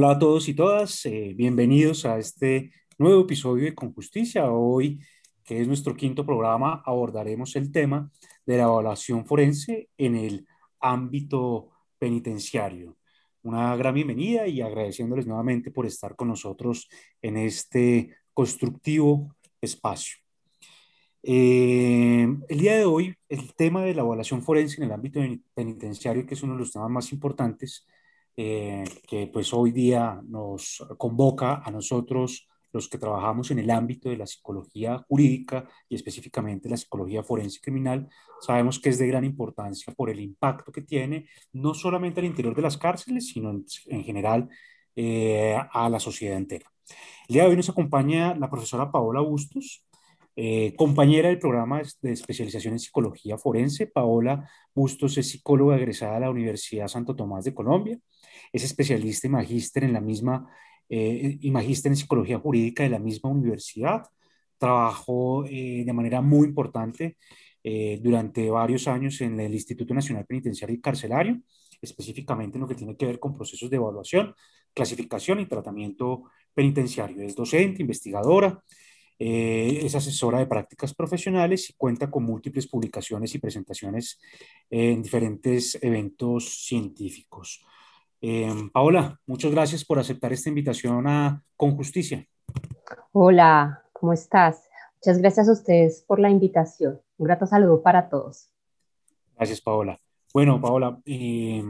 Hola a todos y todas, eh, bienvenidos a este nuevo episodio de Con Justicia. Hoy, que es nuestro quinto programa, abordaremos el tema de la evaluación forense en el ámbito penitenciario. Una gran bienvenida y agradeciéndoles nuevamente por estar con nosotros en este constructivo espacio. Eh, el día de hoy, el tema de la evaluación forense en el ámbito penitenciario, que es uno de los temas más importantes, eh, que pues hoy día nos convoca a nosotros, los que trabajamos en el ámbito de la psicología jurídica y específicamente la psicología forense criminal, sabemos que es de gran importancia por el impacto que tiene, no solamente al interior de las cárceles, sino en, general eh, a la sociedad entera. El día de hoy nos acompaña la profesora Paola Bustos, eh, compañera del programa de especialización en psicología forense. Paola Bustos es psicóloga egresada de la Universidad Santo Tomás de Colombia. Es especialista y magíster en la misma, eh, magíster en psicología jurídica de la misma universidad. Trabajó eh, de manera muy importante durante varios años en el Instituto Nacional Penitenciario y Carcelario, específicamente en lo que tiene que ver con procesos de evaluación, clasificación y tratamiento penitenciario. Es docente, investigadora, eh, es asesora de prácticas profesionales y cuenta con múltiples publicaciones y presentaciones en diferentes eventos científicos. Eh, Paola, muchas gracias por aceptar esta invitación a Con Justicia. Hola, ¿cómo estás? Muchas gracias a ustedes por la invitación. Un grato saludo para todos. Gracias, Paola. Bueno, Paola, eh,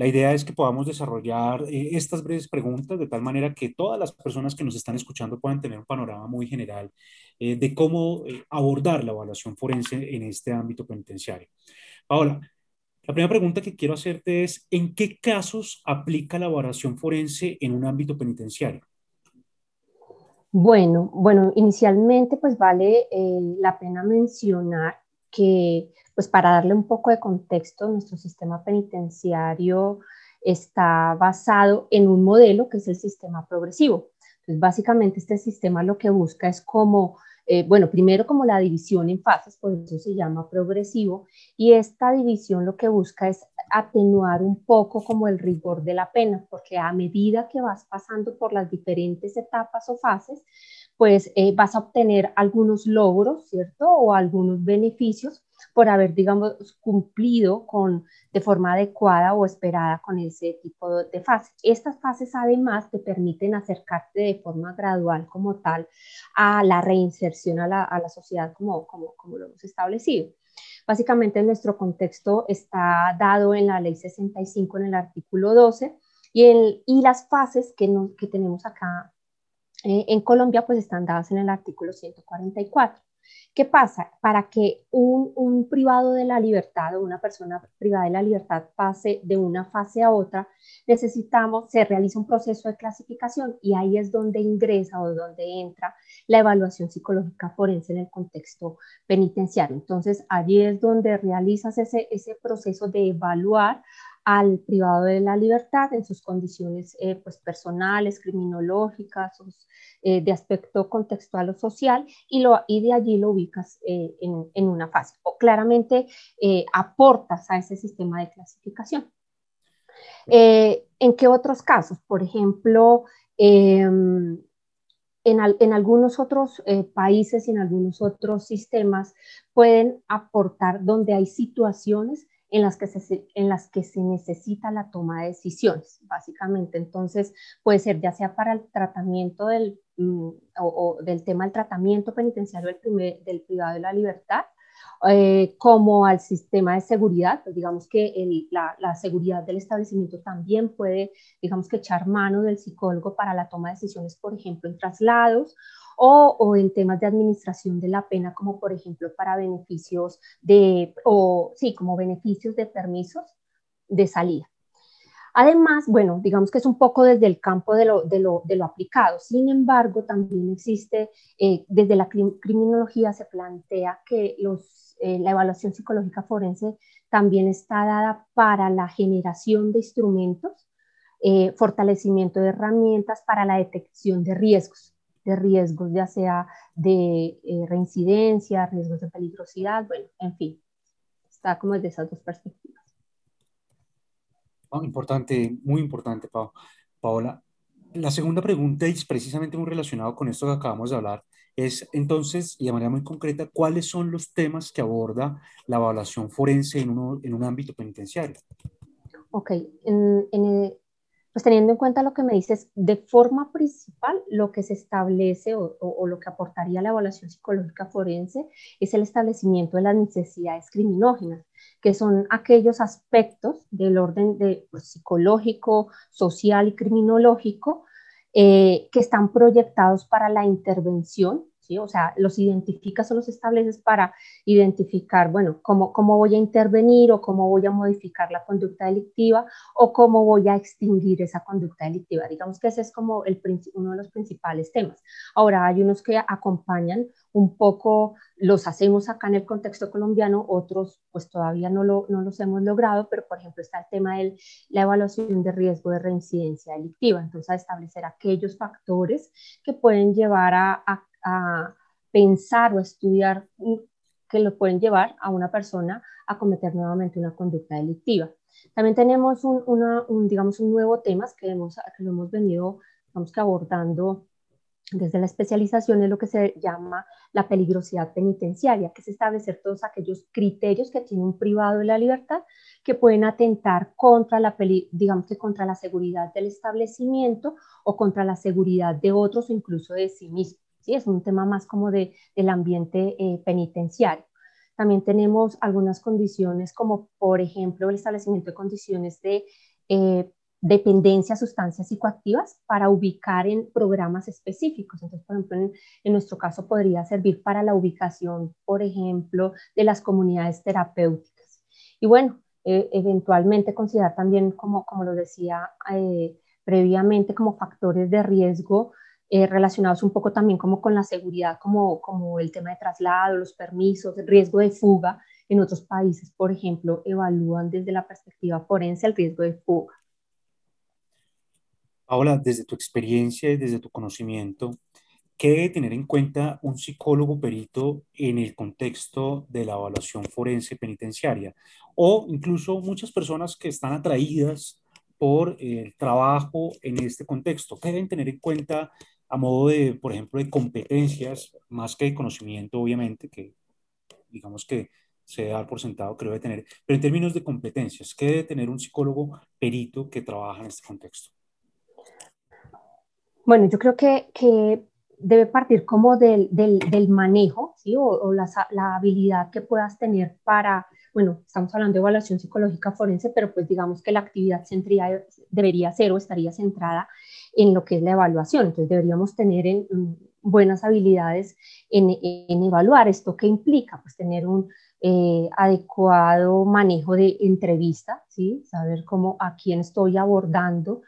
la idea es que podamos desarrollar eh, estas breves preguntas de tal manera que todas las personas que nos están escuchando puedan tener un panorama muy general eh, de cómo eh, abordar la evaluación forense en este ámbito penitenciario. Paola, la primera pregunta que quiero hacerte es, ¿en qué casos aplica la evaluación forense en un ámbito penitenciario? Bueno, bueno, inicialmente pues vale la pena mencionar que pues para darle un poco de contexto, nuestro sistema penitenciario está basado en un modelo que es el sistema progresivo. Entonces, básicamente este sistema lo que busca es como, eh, bueno, primero como la división en fases, por eso se llama progresivo, y esta división lo que busca es atenuar un poco como el rigor de la pena, porque a medida que vas pasando por las diferentes etapas o fases, pues eh, vas a obtener algunos logros, ¿cierto? O algunos beneficios por haber, digamos, cumplido con, de forma adecuada o esperada con ese tipo de fases. Estas fases además te permiten acercarte de forma gradual como tal a la reinserción a la, a la sociedad como, como, como lo hemos establecido. Básicamente nuestro contexto está dado en la ley 65 en el artículo 12 y, el, y las fases que, que tenemos acá eh, en Colombia pues están dadas en el artículo 144. ¿Qué pasa? Para que un, privado de la libertad o una persona privada de la libertad pase de una fase a otra, necesitamos, se realiza un proceso de clasificación y ahí es donde ingresa o donde entra la evaluación psicológica forense en el contexto penitenciario. Entonces, allí es donde realizas ese, ese proceso de evaluar al privado de la libertad en sus condiciones eh, pues, personales, criminológicas, eh, de aspecto contextual o social, y, lo, y de allí lo ubicas eh, en, en, una fase. O claramente aportas a ese sistema de clasificación. ¿En qué otros casos? Por ejemplo, em, en, en, algunos otros países y en algunos otros sistemas pueden aportar donde hay situaciones en las, que se, en las que se necesita la toma de decisiones, básicamente. Entonces, puede ser ya sea para el tratamiento del, mm, o, del tema del tratamiento penitenciario del, primer, del privado de la libertad, eh, como al sistema de seguridad, pues digamos que la, la, seguridad del establecimiento también puede, digamos que echar mano del psicólogo para la toma de decisiones, por ejemplo, en traslados o, en temas de administración de la pena, como por ejemplo para beneficios de, o sí, como beneficios de permisos de salida. Además, bueno, digamos que es un poco desde el campo de lo, de lo, de lo aplicado. Sin embargo, también existe, eh, desde la criminología se plantea que los, eh, la evaluación psicológica forense también está dada para la generación de instrumentos, eh, fortalecimiento de herramientas para la detección de riesgos de riesgos, ya sea de eh, reincidencia, riesgos de peligrosidad, bueno, en fin, está como desde esas dos perspectivas. importante, muy importante, Paola. La segunda pregunta, y es precisamente muy relacionado con esto que acabamos de hablar, es entonces, y de manera muy concreta, ¿cuáles son los temas que aborda la evaluación forense en, uno, en un ámbito penitenciario? Ok, en, en pues teniendo en cuenta lo que me dices, de forma principal, lo que se establece o, lo que aportaría la evaluación psicológica forense es el establecimiento de las necesidades criminógenas, que son aquellos aspectos del orden de, pues, psicológico, social y criminológico eh, que están proyectados para la intervención o sea, los identificas o los estableces para identificar, bueno, cómo, cómo voy a intervenir o cómo voy a modificar la conducta delictiva o cómo voy a extinguir esa conducta delictiva. Digamos que ese es como el, uno de los principales temas. Ahora, hay unos que acompañan un poco, los hacemos acá en el contexto colombiano, otros pues todavía no, lo, no los hemos logrado, pero por ejemplo está el tema de la evaluación de riesgo de reincidencia delictiva, entonces a establecer aquellos factores que pueden llevar a, a a pensar o estudiar que lo pueden llevar a una persona a cometer nuevamente una conducta delictiva. También tenemos un, digamos, un nuevo tema que, hemos, que lo hemos venido digamos que abordando desde la especialización es lo que se llama la peligrosidad penitenciaria, que es establecer todos aquellos criterios que tiene un privado de la libertad que pueden atentar contra la, digamos que contra la seguridad del establecimiento o contra la seguridad de otros o incluso de sí mismo. ¿Sí? Es un tema más como de, del ambiente eh, penitenciario. También tenemos algunas condiciones como, por ejemplo, el establecimiento de condiciones de eh, dependencia a sustancias psicoactivas para ubicar en programas específicos. Entonces, por ejemplo, en, nuestro caso podría servir para la ubicación, por ejemplo, de las comunidades terapéuticas. Y bueno, eh, eventualmente considerar también, como, como lo decía previamente, como factores de riesgo eh, relacionados un poco también como con la seguridad, como, como el tema de traslado, los permisos, el riesgo de fuga. En otros países, por ejemplo, evalúan desde la perspectiva forense el riesgo de fuga. Paola, desde tu experiencia y desde tu conocimiento, ¿qué debe tener en cuenta un psicólogo perito en el contexto de la evaluación forense penitenciaria? O incluso muchas personas que están atraídas por el trabajo en este contexto. ¿Qué deben tener en cuenta a modo de, por ejemplo, de competencias, más que de conocimiento, obviamente, que digamos que se da por sentado que debe tener, pero en términos de competencias, ¿qué debe tener un psicólogo perito que trabaja en este contexto? Bueno, yo creo que, que debe partir como del, del, del manejo, ¿sí? O, o la, la, habilidad que puedas tener para, bueno, estamos hablando de evaluación psicológica forense, pero pues digamos que la actividad centría, debería ser o estaría centrada en lo que es la evaluación. Entonces deberíamos tener en, buenas habilidades en, en, evaluar esto que implica, pues tener un eh, adecuado manejo de entrevista, ¿sí? saber cómo a quién estoy abordando,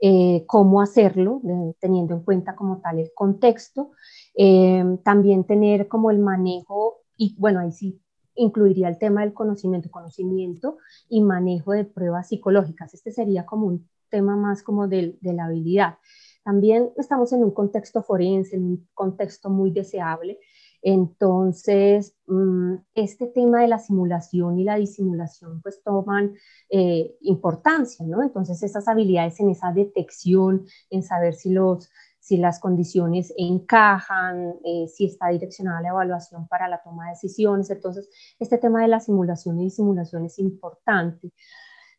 eh, cómo hacerlo, teniendo en cuenta como tal el contexto, eh, también tener como el manejo, y bueno, ahí sí incluiría el tema del conocimiento, conocimiento y manejo de pruebas psicológicas. Este sería como un tema más como de, de la habilidad. También estamos en un contexto forense, en un contexto muy deseable. Entonces, mm, este tema de la simulación y la disimulación pues toman eh, importancia, ¿no? Entonces, esas habilidades en esa detección, en saber si, los, si las condiciones encajan, eh, si está direccionada la evaluación para la toma de decisiones. Entonces, este tema de la simulación y disimulación es importante.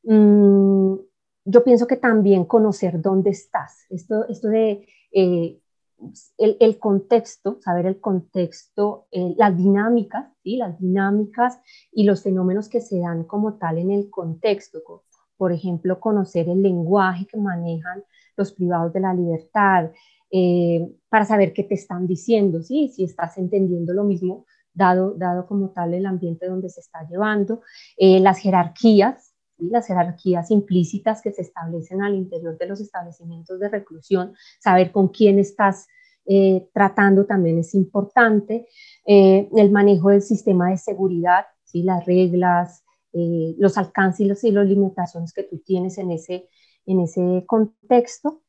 Mm, yo pienso que también conocer dónde estás, esto, esto de eh, el, contexto, saber el contexto, eh, las dinámicas, ¿sí? las dinámicas y los fenómenos que se dan como tal en el contexto. Por ejemplo, conocer el lenguaje que manejan los privados de la libertad, eh, para saber qué te están diciendo, ¿sí? si estás entendiendo lo mismo, dado, dado como tal el ambiente donde se está llevando, las jerarquías, las jerarquías implícitas que se establecen al interior de los establecimientos de reclusión, saber con quién estás eh, tratando también es importante, eh, el manejo del sistema de seguridad, ¿sí? las reglas, eh, los alcances y las limitaciones que tú tienes en ese, en ese contexto.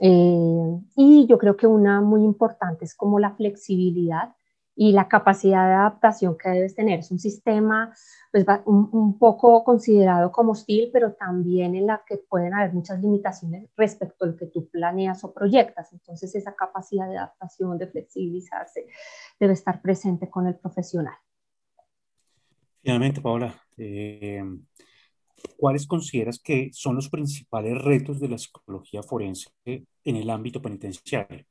Y yo creo que una muy importante es como la flexibilidad y la capacidad de adaptación que debes tener. Es un sistema pues, un, poco considerado como hostil, pero también en la que pueden haber muchas limitaciones respecto a lo que tú planeas o proyectas. Entonces, esa capacidad de adaptación, de flexibilizarse, debe estar presente con el profesional. Finalmente, Paola, eh, ¿cuáles consideras que son los principales retos de la psicología forense en el ámbito penitenciario?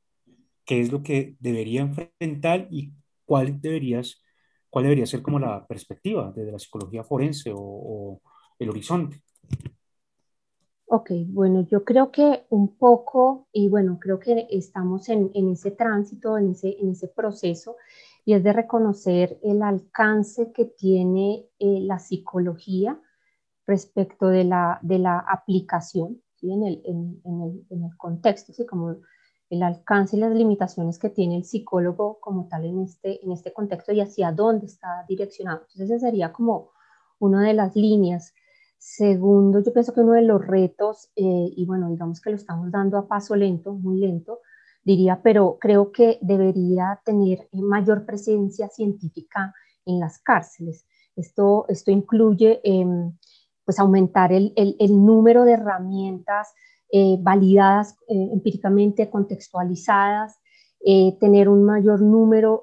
¿Qué es lo que debería enfrentar y cuál deberías, cuál debería ser como la perspectiva desde la psicología forense o, el horizonte? Ok, bueno, yo creo que un poco, y bueno, creo que estamos en, en, ese tránsito, en ese, en ese proceso, y es de reconocer el alcance que tiene eh, la psicología respecto de la, de la aplicación ¿sí? en, el, en, el, en, el, contexto, ¿sí? como el alcance y las limitaciones que tiene el psicólogo como tal en este, en este contexto y hacia dónde está direccionado. Entonces, ese sería como una de las líneas. Segundo, yo pienso que uno de los retos, eh, y bueno, digamos que lo estamos dando a paso lento, muy lento, diría, pero creo que debería tener mayor presencia científica en las cárceles. Esto, esto incluye eh, pues aumentar el, el, número de herramientas eh, validadas eh, empíricamente, contextualizadas, eh, tener un mayor número,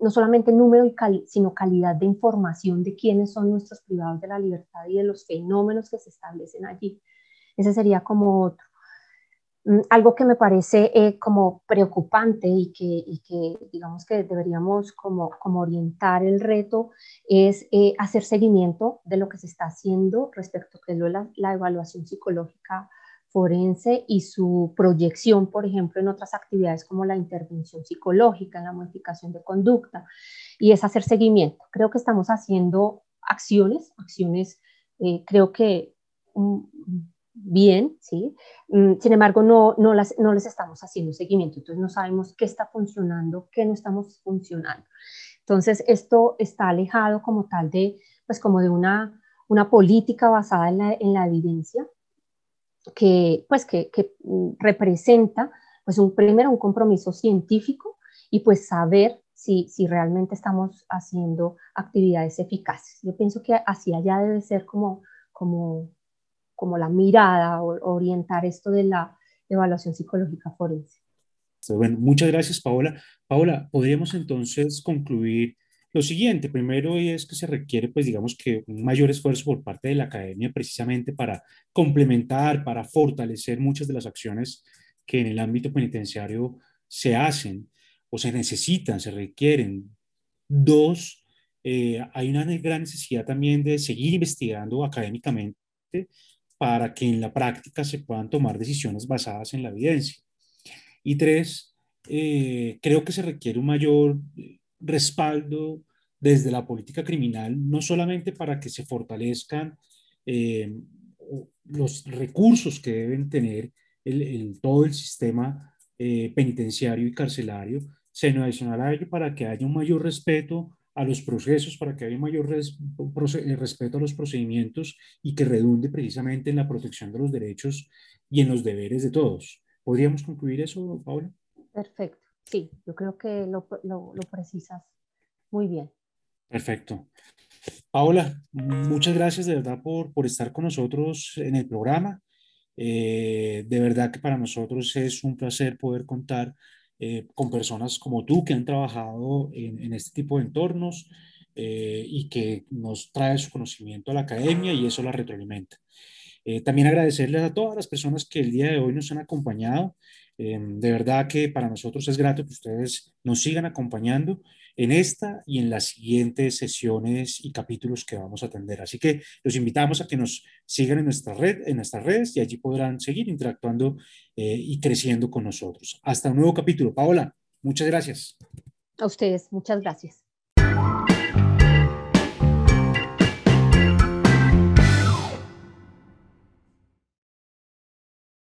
no solamente número, y sino calidad de información de quiénes son nuestros privados de la libertad y de los fenómenos que se establecen allí. Ese sería como otro. Mm, algo que me parece como preocupante y que, y que, digamos que deberíamos como, como orientar el reto es hacer seguimiento de lo que se está haciendo respecto a la, la evaluación psicológica forense y su proyección, por ejemplo, en otras actividades como la intervención psicológica, en la modificación de conducta, y es hacer seguimiento. Creo que estamos haciendo acciones, acciones, eh, creo que mm, bien, ¿sí? Mm, sin embargo, no, no, las, no les estamos haciendo seguimiento, entonces no sabemos qué está funcionando, qué no estamos funcionando. Entonces, esto está alejado como tal de, pues como de una, una política basada en la, en la evidencia, que, pues, que, que mm, representa pues un, primero un compromiso científico y pues saber si, si, realmente estamos haciendo actividades eficaces. Yo pienso que hacia allá debe ser como, como, como la mirada o orientar esto de la evaluación psicológica forense. Bueno, muchas gracias, Paola. Paola, podríamos entonces concluir lo siguiente, primero es que se requiere, pues digamos que un mayor esfuerzo por parte de la academia precisamente para complementar, para fortalecer muchas de las acciones que en el ámbito penitenciario se hacen o se necesitan, se requieren. Dos, eh, hay una gran necesidad también de seguir investigando académicamente para que en la práctica se puedan tomar decisiones basadas en la evidencia. Y tres, eh, creo que se requiere un mayor respaldo desde la política criminal, no solamente para que se fortalezcan eh, los recursos que deben tener el, todo el sistema eh, penitenciario y carcelario, sino adicional a ello para que haya un mayor respeto a los procesos, para que haya mayor eh, respeto a los procedimientos y que redunde precisamente en la protección de los derechos y en los deberes de todos. ¿Podríamos concluir eso, Paula? Perfecto. Sí, yo creo que lo, lo, precisas muy bien. Perfecto. Paola, muchas gracias de verdad por, por estar con nosotros en el programa. Eh, de verdad que para nosotros es un placer poder contar eh, con personas como tú que han trabajado en, este tipo de entornos eh, y que nos trae su conocimiento a la academia y eso la retroalimenta. también agradecerles a todas las personas que el día de hoy nos han acompañado. Em, de verdad que para nosotros es grato que ustedes nos sigan acompañando en esta y en las siguientes sesiones y capítulos que vamos a atender. Así que los invitamos a que nos sigan en nuestra red, en nuestras redes y allí podrán seguir interactuando eh, y creciendo con nosotros. Hasta un nuevo capítulo. Paola, muchas gracias. A ustedes, muchas gracias.